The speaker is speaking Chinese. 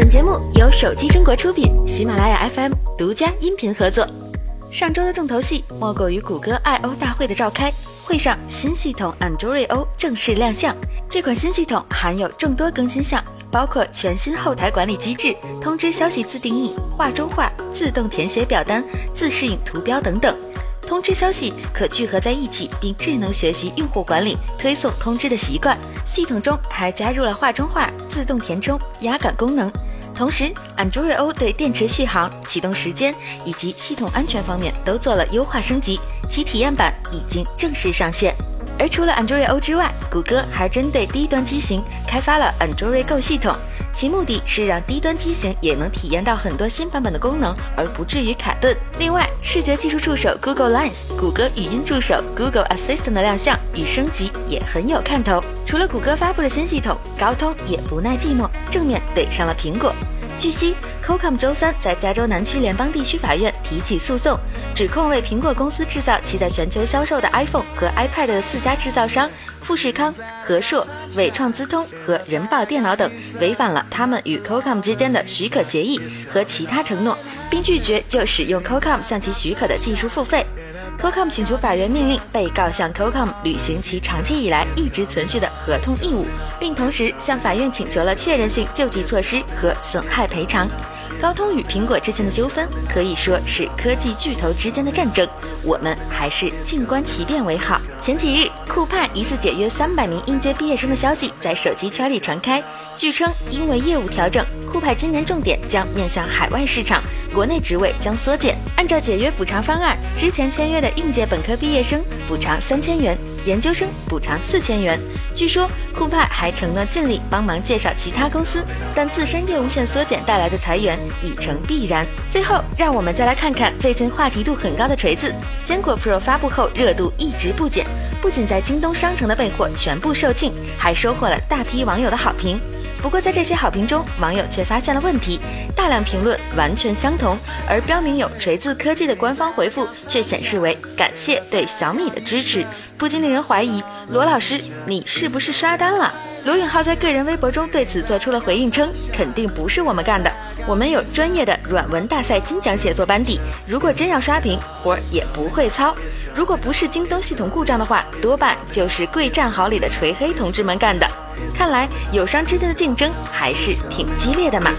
本节目由手机中国出品，喜马拉雅 FM 独家音频合作。上周的重头戏莫过于谷歌 I/O 大会的召开。会上，新系统 Android O 正式亮相。这款新系统含有众多更新项，包括全新后台管理机制、通知消息自定义、画中画、自动填写表单、自适应图标等等。通知消息可聚合在一起，并智能学习用户管理推送通知的习惯。系统中还加入了画中画、自动填充、压感功能。同时，Android O 对电池续航、启动时间以及系统安全方面都做了优化升级，其体验版已经正式上线。而除了 Android O 之外，谷歌还针对低端机型开发了 Android Go 系统，其目的是让低端机型也能体验到很多新版本的功能，而不至于卡顿。另外，视觉技术助手 Google Lens、谷歌语音助手 Google Assistant 的亮相与升级也很有看头。除了谷歌发布的新系统，高通也不耐寂寞，正面怼上了苹果。据悉，Qualcomm 周三在加州南区联邦地区法院提起诉讼，指控为苹果公司制造其在全球销售的 iPhone 和 iPad 的四家制造商富士康、和硕、伟创资通和人保电脑等，违反了他们与 Qualcomm 之间的许可协议和其他承诺，并拒绝就使用 Qualcomm 向其许可的技术付费。Qualcomm 请求法院命令被告向 Qualcomm 履行其长期以来一直存续的合同义务，并同时向法院请求了确认性救济措施和损害赔偿。高通与苹果之间的纠纷可以说是科技巨头之间的战争，我们还是静观其变为好。前几日，酷派疑似解约三百名应届毕业生的消息在手机圈里传开，据称因为业务调整，酷派今年重点将面向海外市场。国内职位将缩减。按照解约补偿方案，之前签约的应届本科毕业生补偿三千元，研究生补偿四千元。据说酷派还承诺尽力帮忙介绍其他公司，但自身业务线缩减带来的裁员已成必然。最后，让我们再来看看最近话题度很高的锤子坚果 Pro 发布后热度一直不减，不仅在京东商城的备货全部售罄，还收获了大批网友的好评。不过，在这些好评中，网友却发现了问题，大量评论完全相同，而标明有锤子科技的官方回复却显示为感谢对小米的支持，不禁令人怀疑罗老师你是不是刷单了？罗永浩在个人微博中对此做出了回应，称肯定不是我们干的，我们有专业的软文大赛金奖写作班底，如果真要刷屏，活儿也不会糙。如果不是京东系统故障的话，多半就是贵战壕里的锤黑同志们干的。看来友商之间的竞争还是挺激烈的嘛。